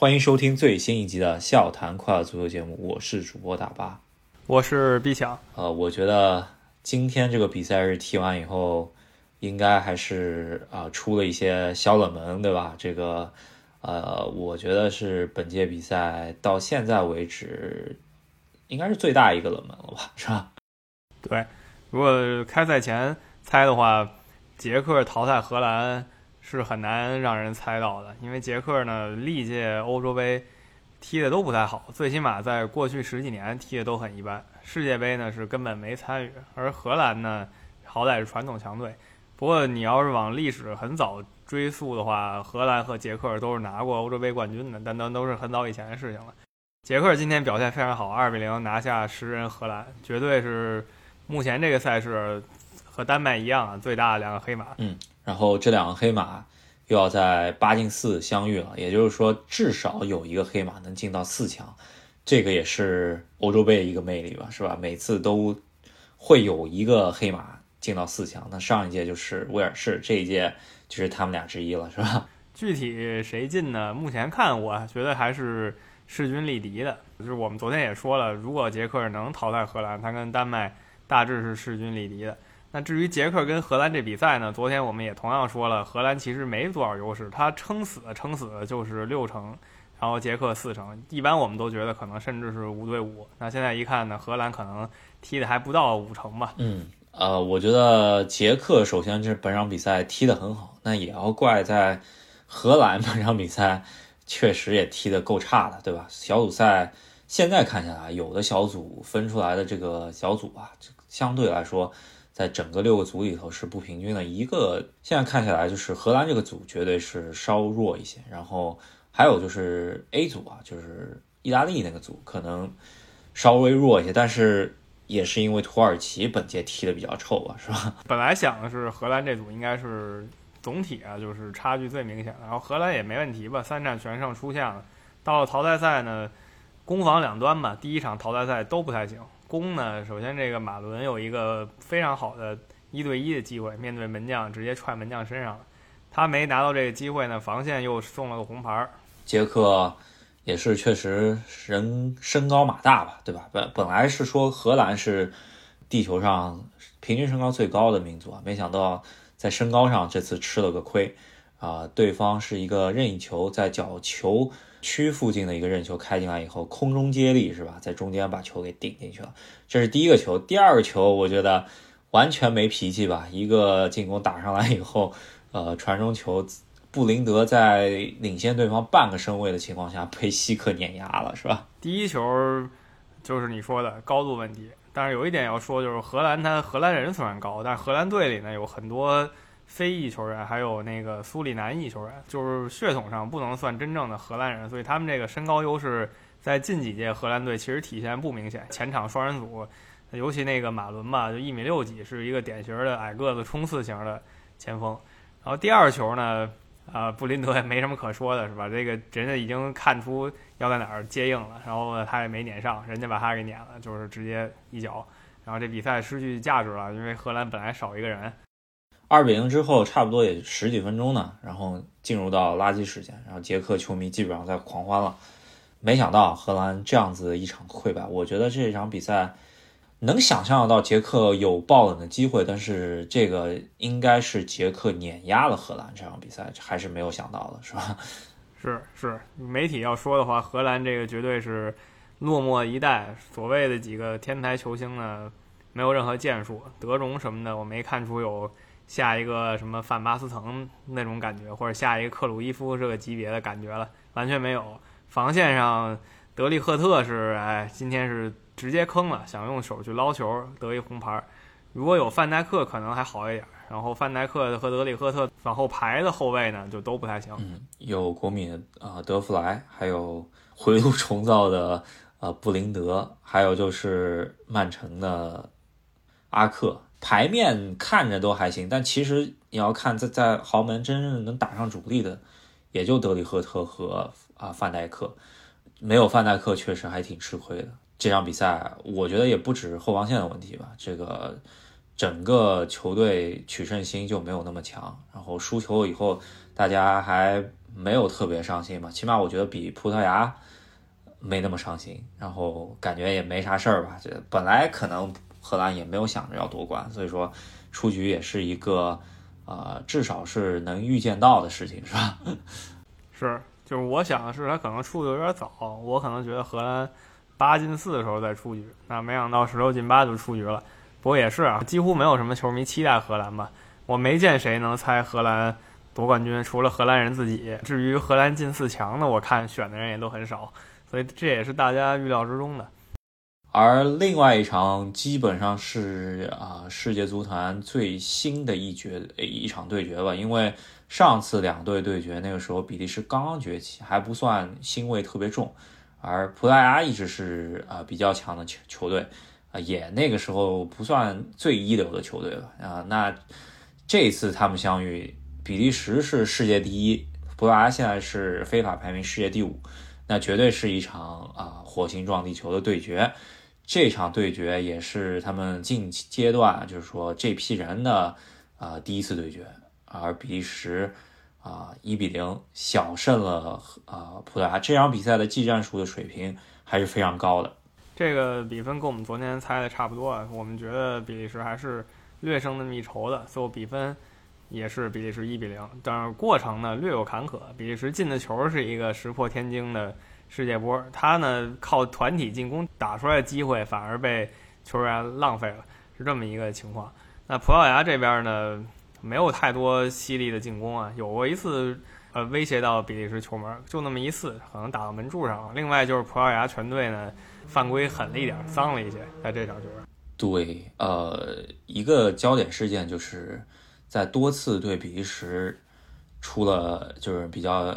欢迎收听最新一集的笑谈快乐足球节目，我是主播大巴，我是毕强。呃，我觉得今天这个比赛日踢完以后，应该还是啊、出了一些小冷门，对吧？这个呃，我觉得是本届比赛到现在为止，应该是最大一个冷门了吧，是吧？对，如果开赛前猜的话，捷克淘汰荷兰是很难让人猜到的，因为捷克呢历届欧洲杯踢的都不太好，最起码在过去十几年踢的都很一般。世界杯呢是根本没参与，而荷兰呢好歹是传统强队。不过你要是往历史很早追溯的话，荷兰和捷克都是拿过欧洲杯冠军的，但那都是很早以前的事情了。捷克今天表现非常好，二比零拿下十人荷兰，绝对是目前这个赛事和丹麦一样啊，最大的两个黑马。嗯然后这两个黑马又要在八进四相遇了，也就是说至少有一个黑马能进到四强，这个也是欧洲杯一个魅力吧，是吧？每次都会有一个黑马进到四强，那上一届就是威尔士，这一届就是他们俩之一了，是吧？具体谁进呢？目前看，我觉得还是势均力敌的。就是我们昨天也说了，如果捷克能淘汰荷兰，他跟丹麦大致是势均力敌的。那至于捷克跟荷兰这比赛呢，昨天我们也同样说了，荷兰其实没多少优势，他撑死撑死的就是六成，然后捷克四成。一般我们都觉得可能甚至是五对五。那现在一看呢，荷兰可能踢的还不到五成吧。嗯，呃，我觉得捷克首先是本场比赛踢得很好，那也要怪在荷兰本场比赛确实也踢得够差的，对吧？小组赛现在看下来，有的小组分出来的这个小组啊，相对来说，在整个六个组里头是不平均的。一个现在看起来，就是荷兰这个组绝对是稍弱一些，然后还有就是 A 组啊，就是意大利那个组可能稍微弱一些，但是也是因为土耳其本届踢的比较臭啊，是吧？本来想的是荷兰这组应该是总体啊，就是差距最明显的，然后荷兰也没问题吧，三战全胜出现了。到了淘汰赛呢，攻防两端吧，第一场淘汰赛都不太行。攻呢，首先这个马伦有一个非常好的一对一的机会，面对门将直接踹门将身上了，他没拿到这个机会呢，防线又送了个红牌杰。克也是确实人身高马大吧，对吧？本本来是说荷兰是地球上平均身高最高的民族啊，没想到在身高上这次吃了个亏啊、对方是一个任意球，在角球区附近的一个任意球开进来以后，空中接力是吧，在中间把球给顶进去了，这是第一个球。第二个球我觉得完全没脾气吧，一个进攻打上来以后，呃，传中球布林德在领先对方半个身位的情况下被希克碾压了，是吧？第一球就是你说的高度问题，但是有一点要说，就是荷兰他荷兰人虽然高，但是荷兰队里呢有很多非裔球员，还有那个苏里南裔球员，就是血统上不能算真正的荷兰人，所以他们这个身高优势在近几届荷兰队其实体现不明显。前场双人组，尤其那个马伦吧，就一米六几，是一个典型的矮个子冲刺型的前锋。然后第二球呢，啊、布林德也没什么可说的，是吧？这个人家已经看出要在哪儿接应了，然后他也没撵上，人家把他给撵了，就是直接一脚，然后这比赛失去价值了，因为荷兰本来少一个人。二比零之后，差不多也十几分钟呢，然后进入到垃圾时间，然后捷克球迷基本上在狂欢了。没想到荷兰这样子一场溃败，我觉得这场比赛能想象到捷克有爆冷的机会，但是这个应该是捷克碾压了荷兰这场比赛，还是没有想到的，是吧？是是，媒体要说的话，荷兰这个绝对是落寞一代。所谓的几个天才球星呢，没有任何建树，德容什么的，我没看出有下一个什么范巴斯滕那种感觉，或者下一个克鲁伊夫这个级别的感觉了，完全没有。防线上，德利赫特是哎，今天是直接坑了，想用手去捞球，得一红牌。如果有范戴克，可能还好一点。然后范戴克和德里赫特往后排的后卫呢，就都不太行。嗯，有国米啊、呃德弗莱，还有回炉重造的呃布林德，还有就是曼城的阿克，牌面看着都还行，但其实你要看在在豪门真正能打上主力的，也就德里赫特和啊范戴克，没有范戴克确实还挺吃亏的。这场比赛我觉得也不止后防线的问题吧，这个整个球队取胜心就没有那么强，然后输球以后大家还没有特别伤心吧，起码我觉得比葡萄牙没那么伤心，然后感觉也没啥事儿吧。这本来可能荷兰也没有想着要夺冠，所以说出局也是一个呃，至少是能预见到的事情，是吧？是，就是我想的是他可能出的有点早，我可能觉得荷兰八进四的时候再出局，那没想到十六进八就出局了。不过也是啊，几乎没有什么球迷期待荷兰吧，我没见谁能猜荷兰。夺冠军除了荷兰人自己，至于荷兰进四强呢，我看选的人也都很少，所以这也是大家预料之中的。而另外一场基本上是啊世界足坛最新的一决一场对决吧，因为上次两队对决那个时候比利时刚刚崛起，还不算腥味特别重，而葡萄牙一直是啊比较强的球球队啊，也那个时候不算最一流的球队了啊，那这次他们相遇。比利时是世界第一，葡萄牙现在是非法排名世界第五，那绝对是一场啊火星撞地球的对决。这场对决也是他们近阶段就是说这批人的啊第一次对决，而比利时啊一比零小胜了啊葡萄牙。这场比赛的技战术的水平还是非常高的。这个比分跟我们昨天猜的差不多，我们觉得比利时还是略胜那么一筹的，最后比分。也是比利时一比零，但是过程呢略有坎坷。比利时进的球是一个石破天惊的世界波，他呢靠团体进攻打出来的机会反而被球员浪费了，是这么一个情况。那葡萄牙这边呢没有太多犀利的进攻啊，有过一次呃威胁到比利时球门，就那么一次，可能打到门柱上了。另外就是葡萄牙全队呢犯规狠了一点，脏了一些，在这场球。对，呃，一个焦点事件就是。在多次对比利时出了就是比较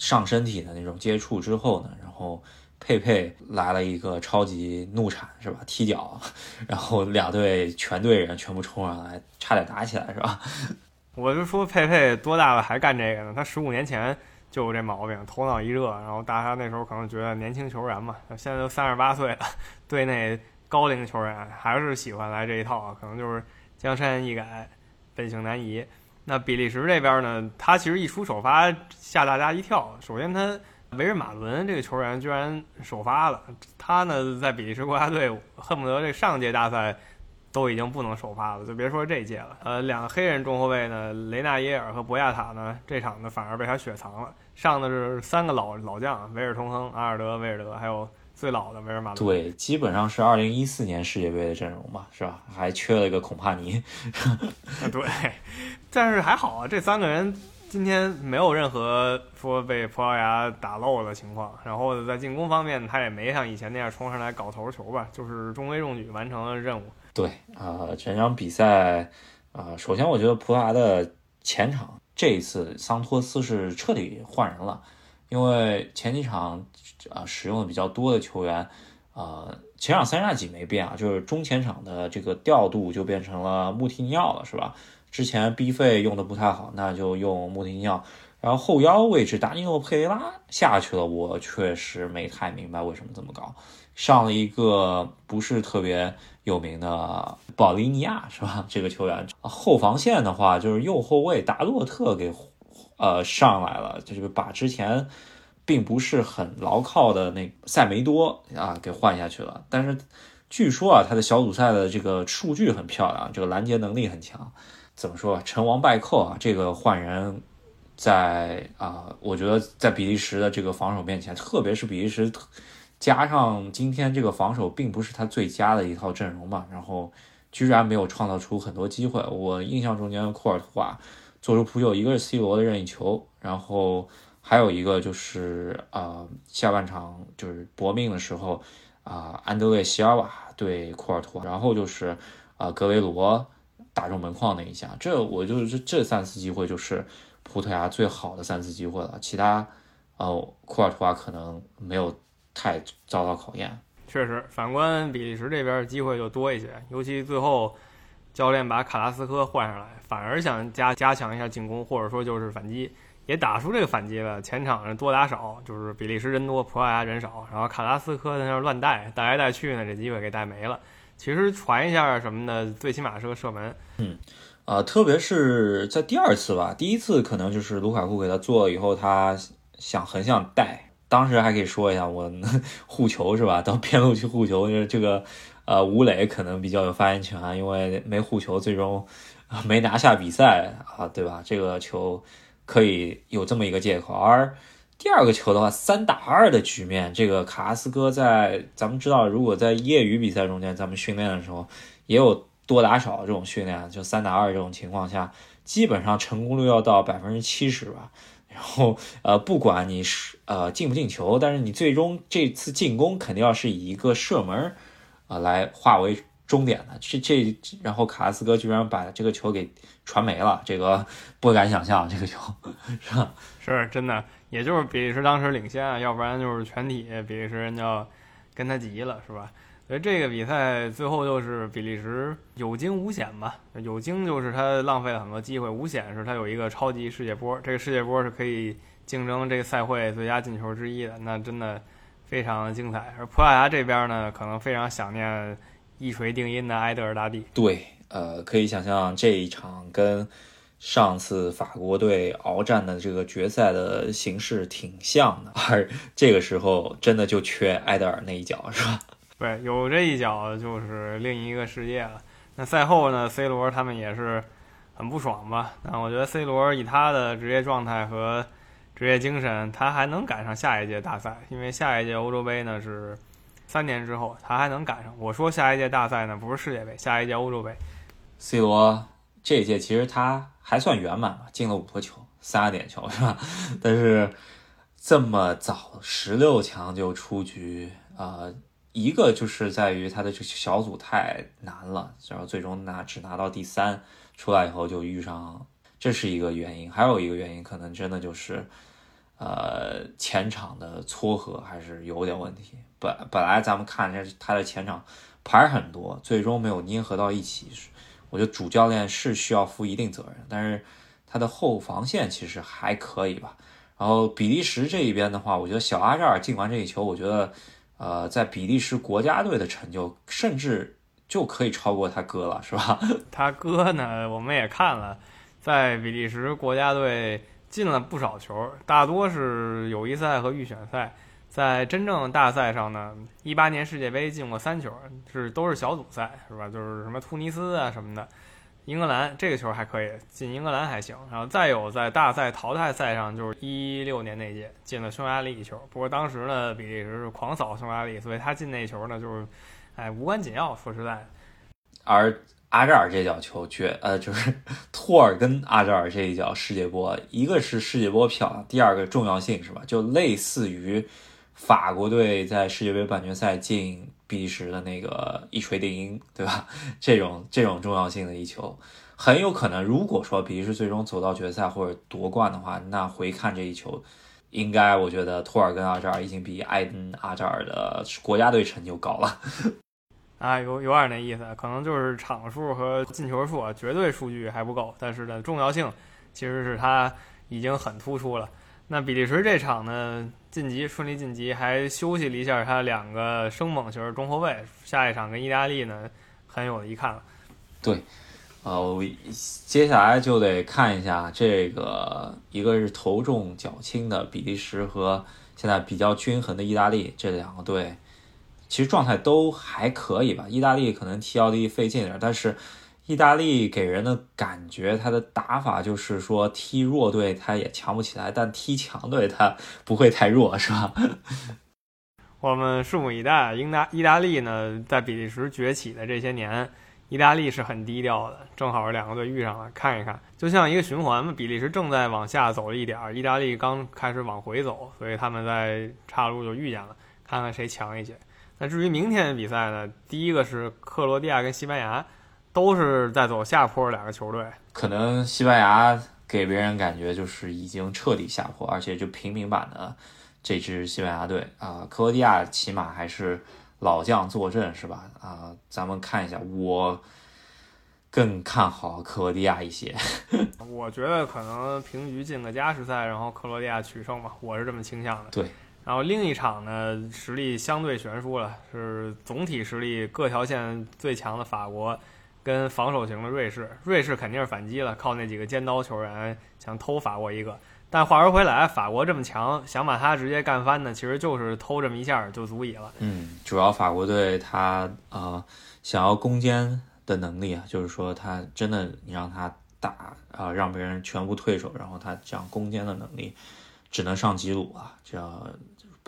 上身体的那种接触之后呢，然后佩佩来了一个超级怒铲是吧？踢脚，然后两队全队人全部冲上来，差点打起来是吧？我就说佩佩多大了还干这个呢？他十五年前就有这毛病，头脑一热，然后大家那时候可能觉得年轻球员嘛，现在都三十八岁了，队内高龄球员还是喜欢来这一套，可能就是江山易改。本性难移。那比利时这边呢？他其实一出首发吓大家一跳。首先，他维尔马伦这个球员居然首发了。他呢，在比利时国家队恨不得这上届大赛都已经不能首发了，就别说这届了。呃，两个黑人中后卫呢，雷纳耶尔和博亚塔呢，这场呢反而被他雪藏了。上的是三个老老将：维尔通亨、阿尔德维尔德，还有。最老的维尔马伦，对，基本上是二零一四年世界杯的阵容吧，是吧？还缺了一个孔帕尼。对，但是还好啊，这三个人今天没有任何说被葡萄牙打漏的情况。然后在进攻方面，他也没像以前那样冲上来搞头球吧，就是中规中矩完成了任务。对啊，整场比赛啊，首先我觉得葡萄牙的前场这一次桑托斯是彻底换人了。因为前几场啊使用的比较多的球员，呃，前场三叉戟没变啊，就是中前场的这个调度就变成了穆蒂尼奥了，是吧？之前 B 费用的不太好，那就用穆蒂尼奥。然后后腰位置达尼洛佩雷拉下去了，我确实没太明白为什么这么搞，上了一个不是特别有名的保利尼亚，是吧？这个球员后防线的话，就是右后卫达洛特给。呃，上来了，就是把之前并不是很牢靠的那塞梅多啊给换下去了。但是据说啊，他的小组赛的这个数据很漂亮，这个拦截能力很强。怎么说？成王败寇啊！这个换人，在啊，我觉得在比利时的这个防守面前，特别是比利时加上今天这个防守并不是他最佳的一套阵容嘛，然后居然没有创造出很多机会。我印象中间库尔图瓦。做出扑救，一个是 C 罗的任意球，然后还有一个就是啊，下半场就是搏命的时候啊，安德烈席尔瓦对库尔图瓦，然后就是啊，格雷罗打中门框那一下，这我就是这三次机会就是葡萄牙最好的三次机会了，其他呃，库尔图瓦可能没有太遭到考验。确实，反观比利时这边机会就多一些，尤其最后。教练把卡拉斯科换上来，反而想加加强一下进攻，或者说就是反击，也打出这个反击了。前场多打少，就是比利时人多，葡萄牙人少，然后卡拉斯科在那乱带，带来带去呢，这机会给带没了。其实传一下什么的，最起码是个射门。嗯，啊，特别是在第二次吧，第一次可能就是卢卡库给他做了以后，他想很想带，当时还可以说一下我 护球是吧？到边路去护球，就是这个呃吴磊可能比较有发言权，因为没护球，最终没拿下比赛啊，对吧？这个球可以有这么一个借口。而第二个球的话，三打二的局面，这个卡拉斯哥在咱们知道，如果在业余比赛中间，咱们训练的时候也有。多打少这种训练，就三打二这种情况下，基本上成功率要到百分之七十吧。然后，呃，不管你是呃进不进球，但是你最终这次进攻肯定要是以一个射门啊来化为终点的。这这，然后卡斯哥居然把这个球给传没了，这个不敢想象，这个球 是吧？是真的，也就是比利时当时领先啊，要不然就是全体比利时人就要跟他急了，是吧？所以这个比赛最后就是比利时有惊无险吧。有惊就是他浪费了很多机会，无险是他有一个超级世界波，这个世界波是可以竞争这个赛会最佳进球之一的，那真的非常精彩。而葡萄牙这边呢，可能非常想念一锤定音的埃德尔大帝。对，呃，可以想象这一场跟上次法国队鏖战的这个决赛的形式挺像的，而这个时候真的就缺埃德尔那一脚，是吧？对，有这一脚就是另一个世界了。那赛后呢，C 罗他们也是很不爽吧？那我觉得 C 罗以他的职业状态和职业精神，他还能赶上下一届大赛，因为下一届欧洲杯呢是三年之后，他还能赶上。我说下一届大赛呢，不是世界杯，下一届欧洲杯。C 罗这一届其实他还算圆满吧，进了五个球，三个点球是吧？但是这么早十六强就出局啊！一个就是在于他的这小组太难了，然后最终拿只拿到第三，出来以后就遇上，这是一个原因。还有一个原因，可能真的就是，呃，前场的撮合还是有点问题。本本来咱们看这他的前场牌很多，最终没有捏合到一起，我觉得主教练是需要负一定责任。但是他的后防线其实还可以吧。然后比利时这一边的话，我觉得小阿扎尔进完这一球，我觉得。呃，在比利时国家队的成就，甚至就可以超过他哥了，是吧？他哥呢，我们也看了，在比利时国家队进了不少球，大多是友谊赛和预选赛。在真正大赛上呢，一八年世界杯进过三球，是都是小组赛，是吧？就是什么突尼斯啊什么的。英格兰这个球还可以进，英格兰还行。然后再有在大赛淘汰赛上，就是一六年那届进了匈牙利一球。不过当时呢，比利时是狂扫匈牙利，所以他进那球呢，就是，哎，无关紧要。说实在，而阿扎尔这脚球绝，呃，就是 托尔跟阿扎尔这一脚世界波，一个是世界波漂亮，第二个重要性是吧？就类似于法国队在世界杯半决赛进。比利时的那个一锤定音，对吧？这种这种重要性的一球，很有可能，如果说比利时最终走到决赛或者夺冠的话，那回看这一球，应该我觉得托尔跟阿扎尔已经比埃登、阿扎尔的国家队成就高了。啊，有有点那意思，可能就是场数和进球数啊，绝对数据还不够，但是呢，重要性其实是他已经很突出了。那比利时这场呢，晋级顺利晋级，还休息了一下他两个生猛型中后卫，下一场跟意大利呢，很有一看了。对，呃，接下来就得看一下这个，一个是头重脚轻的比利时和现在比较均衡的意大利这两个队，其实状态都还可以吧。意大利可能踢奥地利费劲点，但是。意大利给人的感觉，他的打法就是说踢弱队他也强不起来，但踢强队他不会太弱，是吧？我们拭目以待。英大意大利呢，在比利时崛起的这些年，意大利是很低调的。正好两个队遇上了，看一看，就像一个循环嘛。比利时正在往下走一点儿，意大利刚开始往回走，所以他们在岔路就遇见了，看看谁强一些。那至于明天的比赛呢？第一个是克罗地亚跟西班牙。都是在走下坡，两个球队，可能西班牙给别人感觉就是已经彻底下坡，而且就平民版的这支西班牙队啊，克罗地亚起码还是老将坐镇，是吧？啊，咱们看一下，我更看好克罗地亚一些。我觉得可能平局进个加时赛，然后克罗地亚取胜吧，我是这么倾向的。对，然后另一场呢，实力相对悬殊了，是总体实力各条线最强的法国。跟防守型的瑞士，瑞士肯定是反击了，靠那几个尖刀球员想偷法国一个。但话说回来，法国这么强，想把他直接干翻呢，其实就是偷这么一下就足以了。嗯，主要法国队他啊想要攻坚的能力啊，就是说他真的你让他打啊，让别人全部退守，然后他这样攻坚的能力只能上吉鲁啊，这样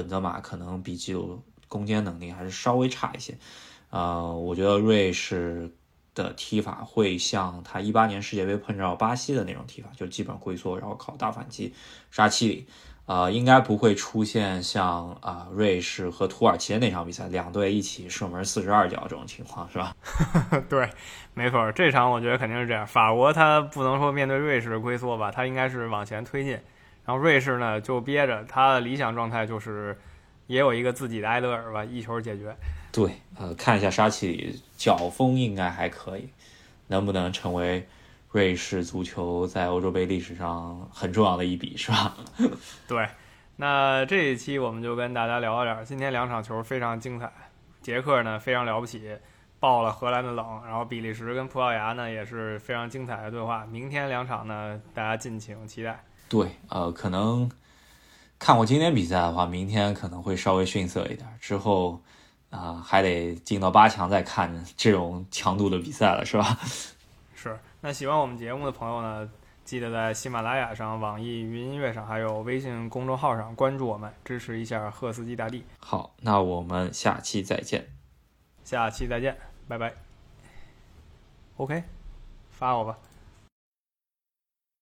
本泽马可能比吉鲁攻坚能力还是稍微差一些。呃，我觉得瑞士。的踢法会像他一八年世界杯碰到巴西的那种踢法，就基本龟缩，然后靠大反击杀七里。啊，应该不会出现像啊瑞士和土耳其那场比赛，两队一起射门四十二脚这种情况，是吧？对，没错，这场我觉得肯定是这样。法国他不能说面对瑞士的龟缩吧，他应该是往前推进，然后瑞士呢就憋着，他的理想状态就是也有一个自己的埃德尔吧，一球解决。对，呃，看一下沙奇里脚风应该还可以，能不能成为瑞士足球在欧洲杯历史上很重要的一笔，是吧？对，那这一期我们就跟大家聊到这。今天两场球非常精彩，捷克呢非常了不起，爆了荷兰的冷，然后比利时跟葡萄牙呢也是非常精彩的对话。明天两场呢，大家敬请期待。对，呃，可能看过今天比赛的话，明天可能会稍微逊色一点，之后。啊，还得进到八强再看这种强度的比赛了，是吧？是。那喜欢我们节目的朋友呢，记得在喜马拉雅上、网易云音乐上，还有微信公众号上关注我们，支持一下赫斯基大帝。好，那我们下期再见。下期再见，拜拜。OK，发我吧。